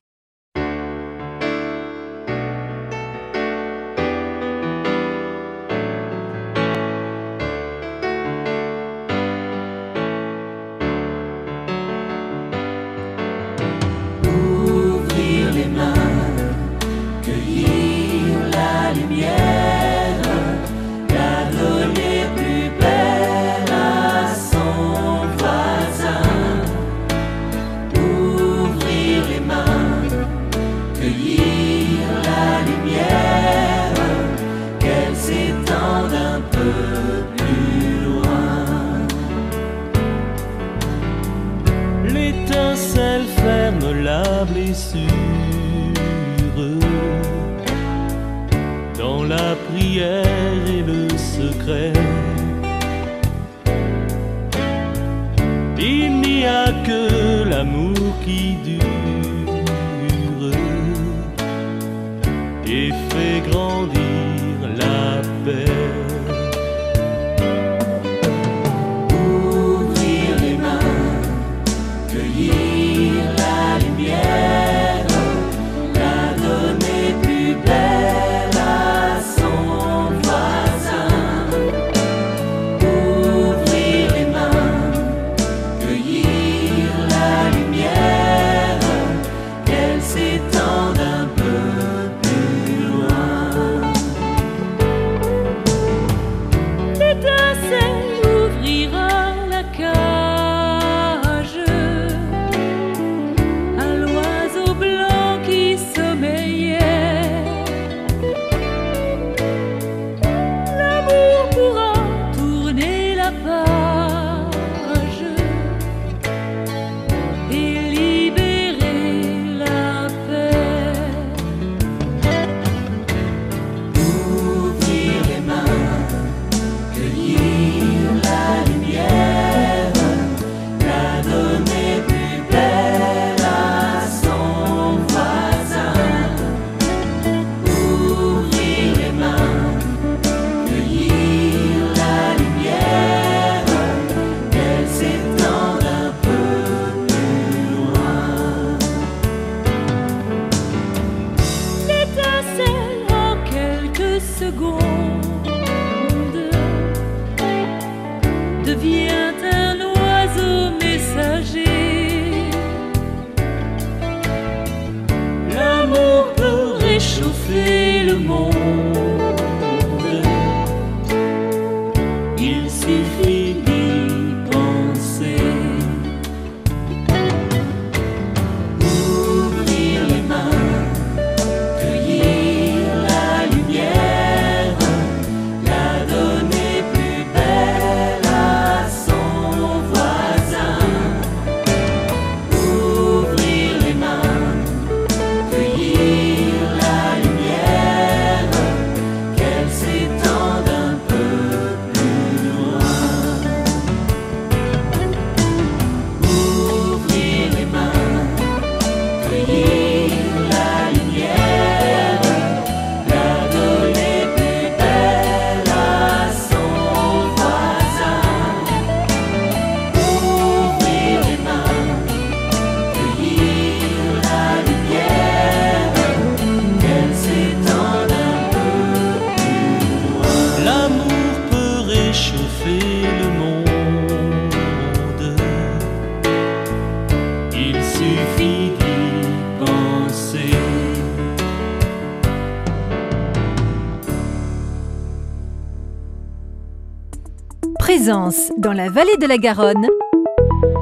Dans la vallée de la Garonne.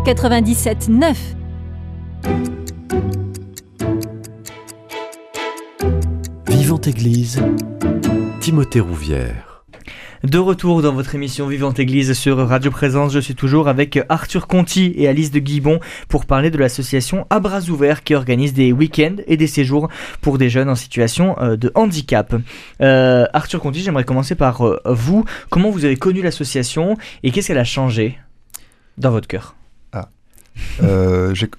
97.9. Vivante Église, Timothée Rouvière. De retour dans votre émission Vivante Église sur Radio Présence, je suis toujours avec Arthur Conti et Alice de Guibon pour parler de l'association À Bras Ouverts qui organise des week-ends et des séjours pour des jeunes en situation euh, de handicap. Euh, Arthur Conti, j'aimerais commencer par euh, vous. Comment vous avez connu l'association et qu'est-ce qu'elle a changé dans votre cœur? J'ai-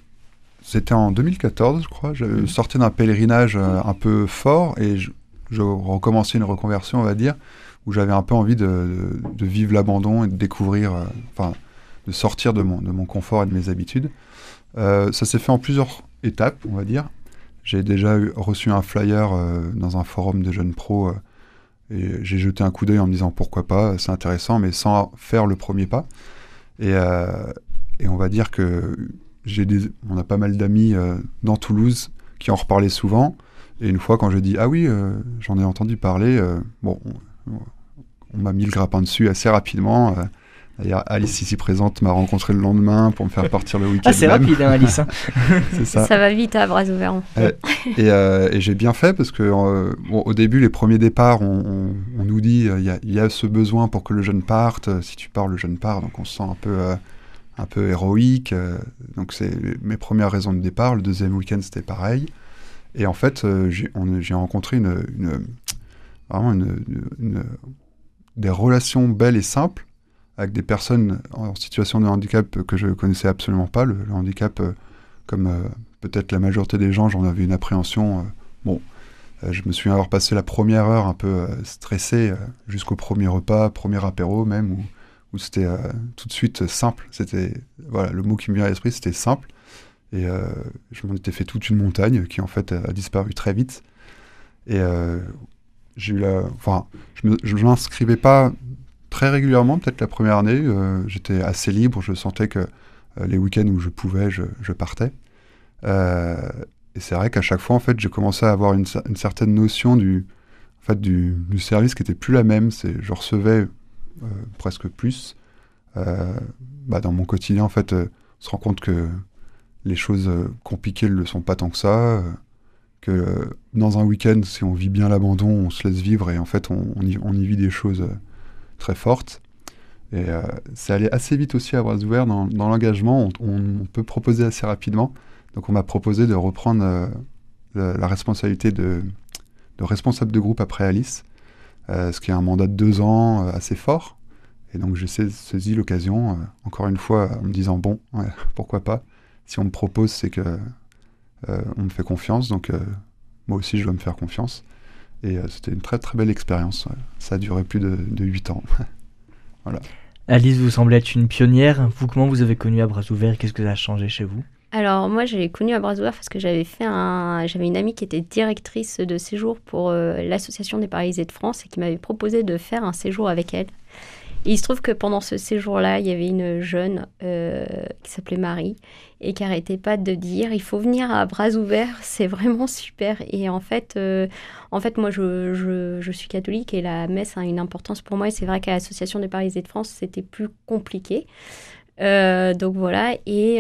C'était en 2014, je crois. Je sortais d'un pèlerinage un peu fort et je, je recommençais une reconversion, on va dire, où j'avais un peu envie de, vivre l'abandon et de découvrir, euh, enfin, de sortir de mon, de mon confort et de mes habitudes. Euh, ça s'est fait en plusieurs étapes, on va dire. J'ai déjà eu- reçu un flyer euh, dans un forum de jeunes pros et j'ai jeté un coup d'œil en me disant pourquoi pas, c'est intéressant, mais sans faire le premier pas. Et, et on va dire que j'ai des, on a pas mal d'amis dans Toulouse qui en reparlaient souvent. Et une fois, quand j'ai dit ah oui, j'en ai entendu parler, bon, on, m'a mis le grappin dessus assez rapidement. euh. D'ailleurs, Alice ici présente m'a rencontré le lendemain pour me faire partir le week-end. Ah, c'est même. rapide, hein, Alice. hein. c'est ça. Ça va vite à bras ouverts. Et, euh, et j'ai bien fait parce que euh, bon, au début, les premiers départs, on, on- on nous dit euh, il y, a- il y a ce besoin pour que le jeune parte. euh, Si tu pars, le jeune part. Donc on se sent un peu, euh, un peu héroïque. euh, donc c'est mes premières raisons de départ. Le deuxième week-end, c'était pareil. Et en fait, euh, j'ai on- j'ai rencontré une, une- vraiment une- une- une- des relations belles et simples avec des personnes en situation de handicap que je connaissais absolument pas. Le, handicap, euh, comme euh, peut-être la majorité des gens, j'en avais une appréhension. euh, bon, je me souviens avoir passé la première heure un peu stressé jusqu'au premier repas, premier apéro même, où, où c'était tout de suite simple. C'était voilà, le mot qui me vient à l'esprit, c'était simple. Et je m'en étais fait toute une montagne qui en fait a disparu très vite. Je je m'inscrivais pas très régulièrement, peut-être la première année. euh, J'étais assez libre, je sentais que euh, les week-ends où je pouvais, je, partais. Euh, et c'est vrai qu'à chaque fois, en fait, j'ai commencé à avoir une, cer- une certaine notion du, en fait, du, service qui était plus la même. Je recevais presque plus. Bah, dans mon quotidien, en fait, on se rend compte que les choses compliquées ne le sont pas tant que ça. Euh, dans un week-end, si on vit bien l'abandon, on se laisse vivre et en fait, on, y, vit des choses euh, très fortes. Et euh, c'est allé assez vite aussi à bras ouverts dans, l'engagement. On, peut proposer assez rapidement. Donc, on m'a proposé de reprendre euh, la, responsabilité de, responsable de groupe après Alice, ce qui est un mandat de deux ans assez fort. Et donc, j'ai sais- saisi l'occasion, encore une fois, en me disant bon, pourquoi pas Si on me propose, c'est que on me fait confiance. Donc, euh, moi aussi, je dois me faire confiance. Et euh, c'était une très très belle expérience. ouais. Ça a duré plus de, de 8 ans. Alice, vous semblez être une pionnière. Vous, comment vous avez connu à bras ouverts? Qu'est-ce que ça a changé chez vous? Alors moi, j'ai connu à bras ouverts parce que j'avais fait un, j'avais une amie qui était directrice de séjour pour euh, l'association des paralysés de France et qui m'avait proposé de faire un séjour avec elle. Il se trouve que pendant ce séjour-là, il y avait une jeune euh, qui s'appelait Marie et qui arrêtait pas de dire il faut venir à bras ouverts, c'est vraiment super. Et en fait, euh, en fait moi, je, suis catholique et la messe a une importance pour moi. Et c'est vrai qu'à l'Association des Paralysés de France, c'était plus compliqué. Euh, donc voilà, et,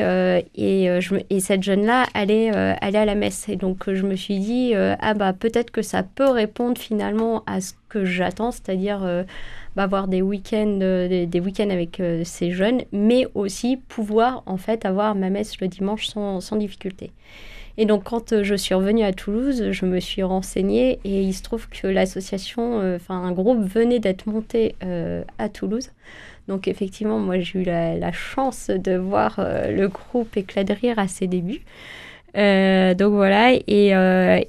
cette jeune-là allait, à la messe. Et donc je me suis dit, ah bah peut-être que ça peut répondre finalement à ce que j'attends, c'est-à-dire bah, avoir des week-ends, euh, des, week-ends avec euh, ces jeunes, mais aussi pouvoir en fait avoir ma messe le dimanche sans, sans difficulté. Et donc quand euh, je suis revenue à Toulouse, je me suis renseignée et il se trouve que l'association, enfin un groupe venait d'être monté à Toulouse. Donc effectivement, moi j'ai eu la, chance de voir le groupe éclat de rire à ses débuts. Donc voilà, et,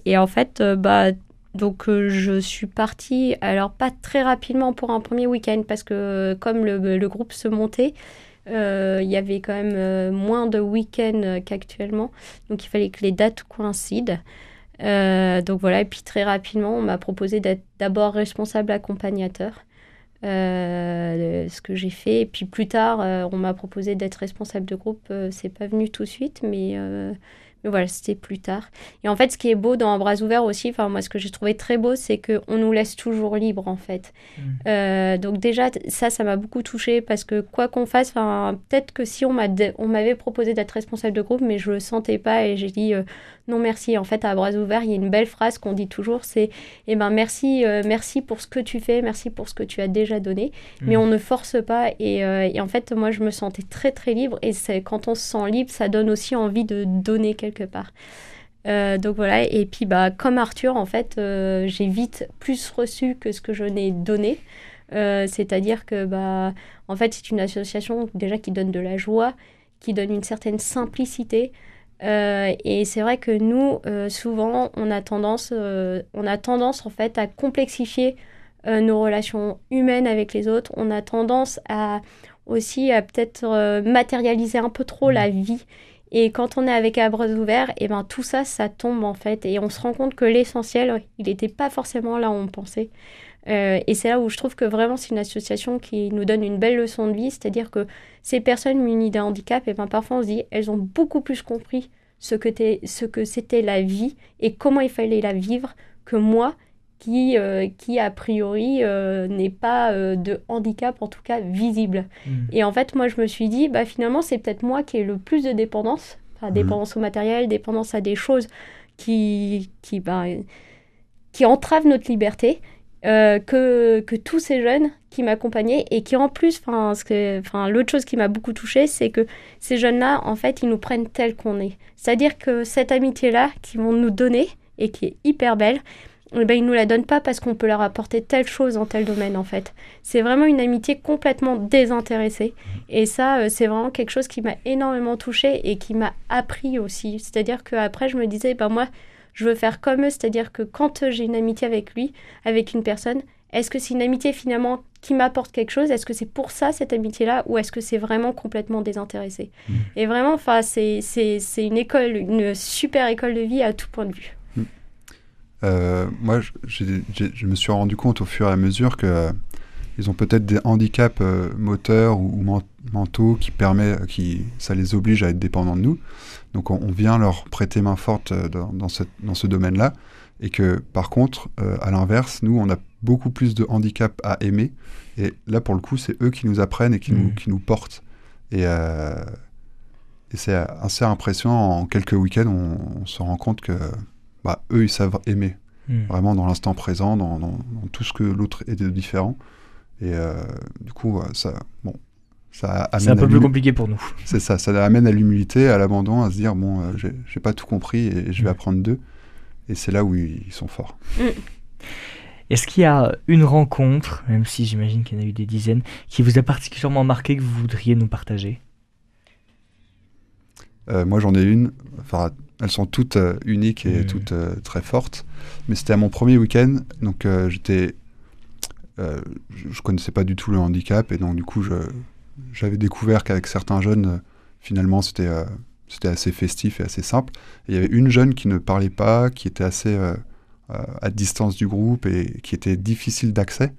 et en fait, bah, donc euh, je suis partie, alors pas très rapidement pour un premier week-end, parce que comme le, groupe se montait, euh, il y avait quand même euh, moins de week-ends qu'actuellement, donc il fallait que les dates coïncident. Donc voilà, et puis très rapidement, on m'a proposé d'être d'abord responsable accompagnateur. Ce que j'ai fait. Et puis plus tard, on m'a proposé d'être responsable de groupe. C'est pas venu tout de suite, mais, mais voilà, c'était plus tard. Et en fait, ce qui est beau dans Bras ouverts aussi, enfin moi, ce que j'ai trouvé très beau, c'est qu'on nous laisse toujours libre en fait. Euh, donc déjà, ça, ça m'a beaucoup touchée parce que quoi qu'on fasse, peut-être que si on m'avait proposé d'être responsable de groupe, mais je le sentais pas et j'ai dit euh, non merci. En fait, à bras ouverts, il y a une belle phrase qu'on dit toujours, c'est eh ben merci, euh, merci pour ce que tu fais, merci pour ce que tu as déjà donné, mais Mhm. on ne force pas et, et en fait, moi, je me sentais très très libre et quand on se sent libre, ça donne aussi envie de donner quelque part. Euh, donc voilà, et puis bah, comme Arthur, en fait, euh, j'ai vite plus reçu que ce que je n'ai donné. Euh, C'est-à-dire que, bah, en fait, c'est une association déjà qui donne de la joie, qui donne une certaine simplicité. Et c'est vrai que nous, souvent, on a tendance, on a tendance en fait à complexifier nos relations humaines avec les autres. On a tendance à aussi à peut-être matérialiser un peu trop la vie. Et quand on est avec à bras ouverts, et ben tout ça, ça tombe en fait. Et on se rend compte que l'essentiel, il n'était pas forcément là où on pensait. Euh, et c'est là où je trouve que vraiment c'est une association qui nous donne une belle leçon de vie, c'est-à-dire que ces personnes munies d'un handicap, et ben parfois on se dit, elles ont beaucoup plus compris ce ce que c'était la vie et comment il fallait la vivre que moi, qui, euh, qui a priori euh, n'est pas euh, de handicap, en tout cas visible. Mm. Et en fait, moi, je me suis dit, bah, finalement, c'est peut-être moi qui ai le plus de dépendance, enfin, dépendance au matériel, dépendance à des choses qui, qui, bah, qui entravent notre liberté, euh, que, que tous ces jeunes qui m'accompagnaient et qui, en plus, enfin, l'autre chose qui m'a beaucoup touchée, c'est que ces jeunes-là, en fait, ils nous prennent tels qu'on est. C'est-à-dire que cette amitié-là qu'ils vont nous donner et qui est hyper belle, eh ben, ils nous la donnent pas parce qu'on peut leur apporter telle chose dans tel domaine, en fait. C'est vraiment une amitié complètement désintéressée. Et ça, euh, c'est vraiment quelque chose qui m'a énormément touchée et qui m'a appris aussi. C'est-à-dire qu'après, je me disais, ben moi, je veux faire comme eux. C'est-à-dire que quand euh, j'ai une amitié avec lui, avec une personne, est-ce que c'est une amitié finalement qui m'apporte quelque chose? Est-ce que c'est pour ça cette amitié-là? Ou est-ce que c'est vraiment complètement désintéressé? Et vraiment, enfin, c'est c'est- c'est une école, une super école de vie à tout point de vue. Euh, moi, je- me suis rendu compte au fur et à mesure que euh, ils ont peut-être des handicaps euh, moteurs ou, ou men- mentaux qui permet, qui ça les oblige à être dépendants de nous. Donc, on, on vient leur prêter main forte dans, dans, cette- dans ce domaine-là, et que par contre, à l'inverse, nous, on a beaucoup plus de handicaps à aimer. Et là, pour le coup, c'est eux qui nous apprennent et qui, nous, qui nous portent. Et, et c'est assez impressionnant. En quelques week-ends, on, on se rend compte que bah, eux, ils savent aimer Mm. vraiment dans l'instant présent, dans, dans- dans tout ce que l'autre est de différent. Et euh, du coup, ça, bon, ça amène C'est un à peu plus compliqué pour nous. C'est ça, ça amène à l'humilité, à l'abandon, à se dire bon, euh, j'ai- j'ai pas tout compris et je vais Mm. apprendre d'eux. Et c'est là où ils, ils sont forts. Est-ce qu'il y a une rencontre, même si j'imagine qu'il y en a eu des dizaines, qui vous a particulièrement marqué que vous voudriez nous partager? Euh, moi, j'en ai une. Enfin, elles sont toutes euh, uniques et toutes euh, très fortes. Mais c'était à mon premier week-end, donc j'étais, je, connaissais pas du tout le handicap et donc du coup, j'avais découvert qu'avec certains jeunes, finalement, c'était c'était assez festif et assez simple. Et il y avait une jeune qui ne parlait pas, qui était assez à distance du groupe et qui était difficile d'accès.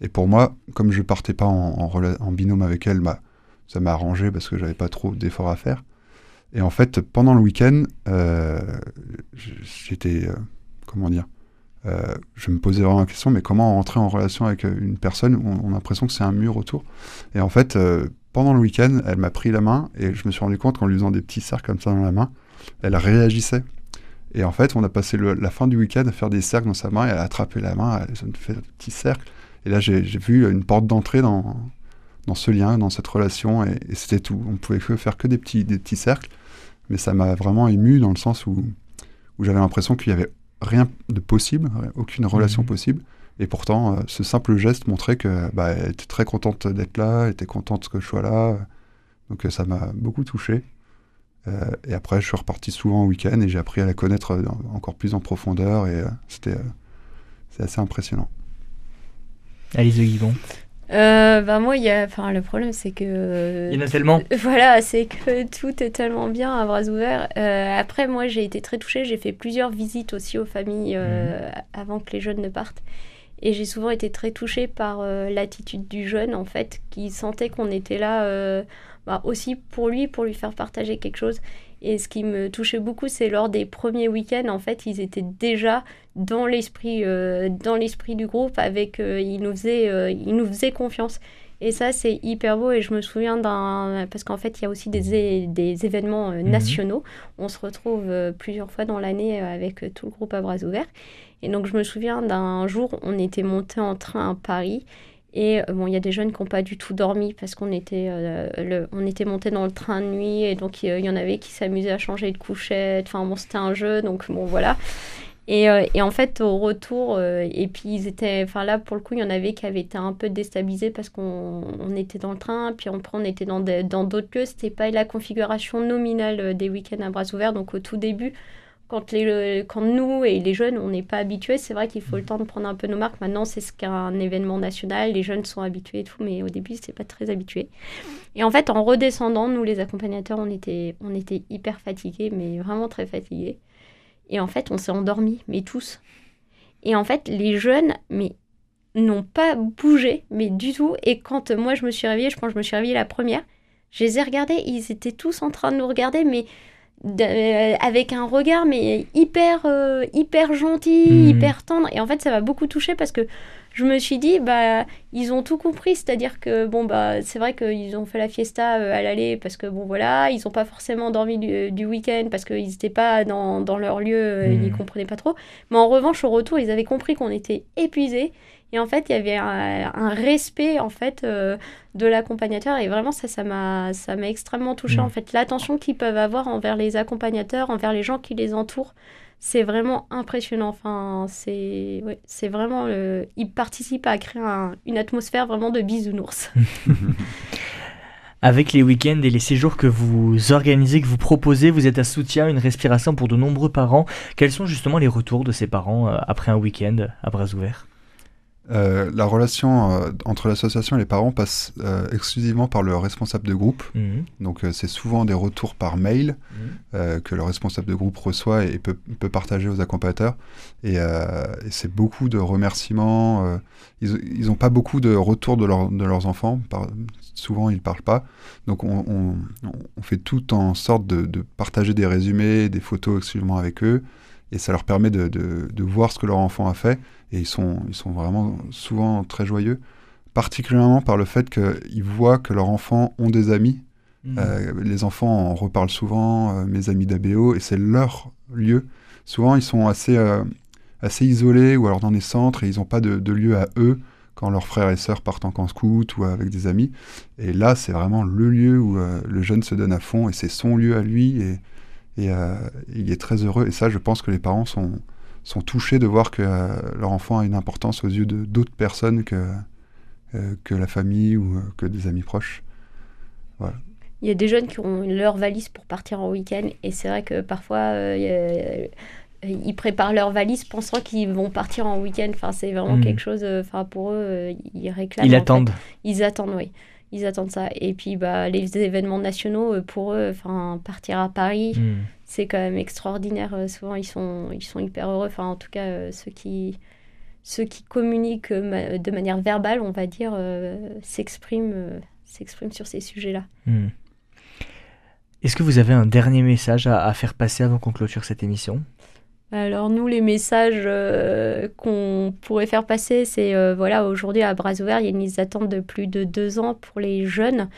Et pour moi, comme je partais pas en, en rela- en binôme avec elle, bah, ça m'a arrangé parce que j'avais pas trop d'efforts à faire. Et en fait, pendant le week-end, euh, j'étais, euh, comment dire, euh, je me posais vraiment la question, mais comment rentrer en relation avec une personne où on, a l'impression que c'est un mur autour? Et en fait, pendant le week-end, elle m'a pris la main et je me suis rendu compte qu'en lui faisant des petits cercles comme ça dans la main, elle réagissait. Et en fait, on a passé la fin du week-end à faire des cercles dans sa main et à attraper la main, elle me fait des petits cercles. Et là, j'ai vu une porte d'entrée dans, dans ce lien, dans cette relation, et, c'était tout. On pouvait que faire que des petits, des petits cercles, mais ça m'a vraiment ému dans le sens où, où j'avais l'impression qu'il n'y avait rien de possible, aucune relation Mhm. possible. Et pourtant, euh, ce simple geste montrait que bah, elle était très contente d'être là, elle était contente que je sois là. Donc euh, ça m'a beaucoup touché. Euh, et après, je suis reparti souvent au week-end et j'ai appris à la connaître encore plus en profondeur et euh, c'était euh, assez impressionnant. Alice de Guibon. Euh, bah moi, y a, enfin, le problème, c'est que. Il y en a tellement. Voilà, c'est que tout est tellement bien à bras ouverts. Euh, après, moi, j'ai été très touchée. J'ai fait plusieurs visites aussi aux familles euh, avant que les jeunes ne partent. Et j'ai souvent été très touchée par l'attitude du jeune, en fait, qui sentait qu'on était là bah, aussi pour lui, pour lui faire partager quelque chose. Et ce qui me touchait beaucoup, c'est lors des premiers week-ends, en fait, ils étaient déjà dans l'esprit, euh, dans l'esprit du groupe, avec, euh, ils nous faisaient, euh, ils nous faisaient confiance. Et ça, c'est hyper beau. Et je me souviens d'un. Parce qu'en fait, il y a aussi des, des événements Mhm. nationaux. On se retrouve plusieurs fois dans l'année avec tout le groupe à bras ouverts. Et donc, je me souviens d'un jour, on était monté en train à Paris. Et euh, bon, il y a des jeunes qui n'ont pas du tout dormi parce qu'on était, euh, on était monté dans le train de nuit. Et donc, euh, il y en avait qui s'amusaient à changer de couchette. Enfin, bon, c'était un jeu. Donc, bon, voilà. Et, en fait, au retour, et puis ils enfin là, pour le coup, il y en avait qui avaient été un peu déstabilisés parce qu'on on était dans le train, puis après on était dans dans d'autres lieux. C'était pas la configuration nominale des week-ends à bras ouverts. Donc au tout début, quand, nous et les jeunes, on n'est pas habitués, c'est vrai qu'il faut le temps de prendre un peu nos marques. Maintenant, c'est ce qu'un événement national, les jeunes sont habitués et tout, mais au début, c'était pas très habitué. Et en fait, en redescendant, nous, les accompagnateurs, on était, on était hyper fatigués, mais vraiment très fatigués. Et en fait, on s'est endormis, mais tous. Et en fait, les jeunes, mais n'ont pas bougé, mais du tout. Et quand moi je me suis réveillée, je pense que je me suis réveillée la première, je les ai regardés, ils étaient tous en train de nous regarder, mais euh, avec un regard mais hyper euh, hyper gentil, Mhm. hyper tendre. Et en fait, ça m'a beaucoup touchée parce que je me suis dit, bah, ils ont tout compris. C'est-à-dire que, bon, bah, c'est vrai qu'ils ont fait la fiesta euh, à l'aller parce que, bon, voilà, ils n'ont pas forcément dormi du, du week-end parce qu'ils n'étaient pas dans, dans leur lieu, euh, ils Mhm. ne comprenaient pas trop. Mais en revanche, au retour, ils avaient compris qu'on était épuisés. Et en fait, il y avait un, un respect, en fait, euh, de l'accompagnateur. Et vraiment, ça, ça m'a, ça m'a extrêmement touchée. Mhm. En fait, l'attention qu'ils peuvent avoir envers les accompagnateurs, envers les gens qui les entourent, c'est vraiment impressionnant. Enfin, c'est, ouais, c'est vraiment, le... ils participent à créer un- une atmosphère vraiment de bisounours. Avec les week-ends et les séjours que vous organisez, que vous proposez, vous êtes un soutien, une respiration pour de nombreux parents. Quels sont justement les retours de ces parents euh, après un week-end à bras ouverts? Euh, la relation euh, entre l'association et les parents passe euh, exclusivement par le responsable de groupe. Mhm. Donc c'est souvent des retours par mail Mhm. que le responsable de groupe reçoit et peut, peut partager aux accompagnateurs. Et, et c'est beaucoup de remerciements. ils n'ont pas beaucoup de retours de, leur- de leurs enfants. Par- souvent, ils ne parlent pas. Donc on, on- on fait tout en sorte de, de partager des résumés, des photos exclusivement avec eux. Et ça leur permet de, de- de voir ce que leur enfant a fait. Et ils sont, ils sont vraiment souvent très joyeux. Particulièrement par le fait qu'ils voient que leurs enfants ont des amis Mhm. euh, les enfants en reparlent souvent, euh, mes amis d'ABO, et c'est leur lieu. Souvent, ils sont assez, euh, assez isolés ou alors dans des centres et ils n'ont pas de, de lieu à eux quand leurs frères et sœurs partent en camp scout ou avec des amis. Et là, c'est vraiment le lieu où le jeune se donne à fond et c'est son lieu à lui et, et euh, il est très heureux. Et ça, je pense que les parents sont, sont touchés de voir que euh, leur enfant a une importance aux yeux de d'autres personnes que, euh, que la famille ou que des amis proches. Il y a des jeunes qui ont leur valise pour partir en week-end et c'est vrai que parfois euh, ils préparent leur valise pensant qu'ils vont partir en week-end. Enfin, c'est vraiment Mhm. quelque chose. Enfin, pour eux, ils réclament. Ils fait. attendent. Ils attendent, oui. Ils attendent ça. Et puis, bah, les événements nationaux, euh, pour eux, enfin, partir à Paris, Mhm. c'est quand même extraordinaire. Euh, Souvent, ils sont, ils sont hyper heureux. Enfin, en tout cas, euh, ceux qui, ceux qui communiquent de manière verbale, on va dire, euh, s'expriment euh, s'expriment sur ces sujets-là. Hmm. Est-ce que vous avez un dernier message à, à faire passer avant qu'on clôture cette émission? Alors nous, les messages euh, qu'on pourrait faire passer, c'est euh, voilà, aujourd'hui à bras ouverts, il y a une liste d'attente de plus de deux ans pour les jeunes.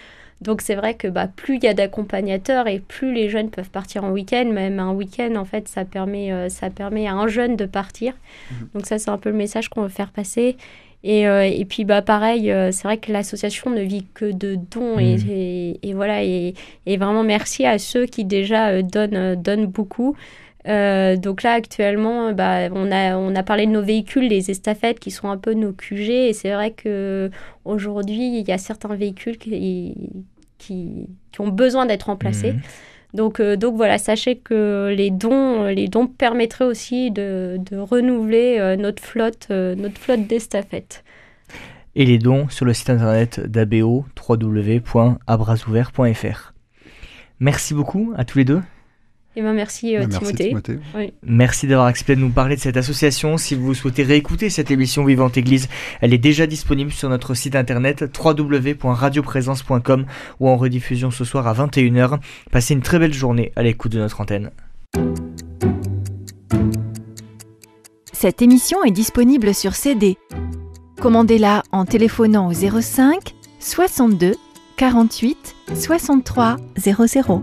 Donc c'est vrai que bah, plus il y a d'accompagnateurs et plus les jeunes peuvent partir en week-end. Même un week-end, en fait, ça permet, euh, ça permet à un jeune de partir. Donc ça, c'est un peu le message qu'on veut faire passer. Et, euh, et puis bah pareil, euh, c'est vrai que l'association ne vit que de dons et, Mhm. et- et voilà et, et vraiment merci à ceux qui déjà donnent, donnent beaucoup. Euh, donc là actuellement, bah, on, a, on a parlé de nos véhicules, les estafettes qui sont un peu nos QG et c'est vrai que aujourd'hui il y a certains véhicules qui, qui, qui ont besoin d'être remplacés. Donc, euh, donc voilà, sachez que les dons, les dons permettraient aussi de, de renouveler euh, notre flotte, notre flotte d'estafettes. Et les dons sur le site internet d'ABO, www.abrasouverts.fr. Merci beaucoup à tous les deux. Et ben merci, euh, Bah, merci Timothée. Timothée. Merci d'avoir accepté de nous parler de cette association. Si vous souhaitez réécouter cette émission Vivante Église, elle est déjà disponible sur notre site internet www.radioprésence.com ou en rediffusion ce soir à 21h. Passez une très belle journée à l'écoute de notre antenne. Cette émission est disponible sur CD. Commandez-la en téléphonant au 05 62 48 63 00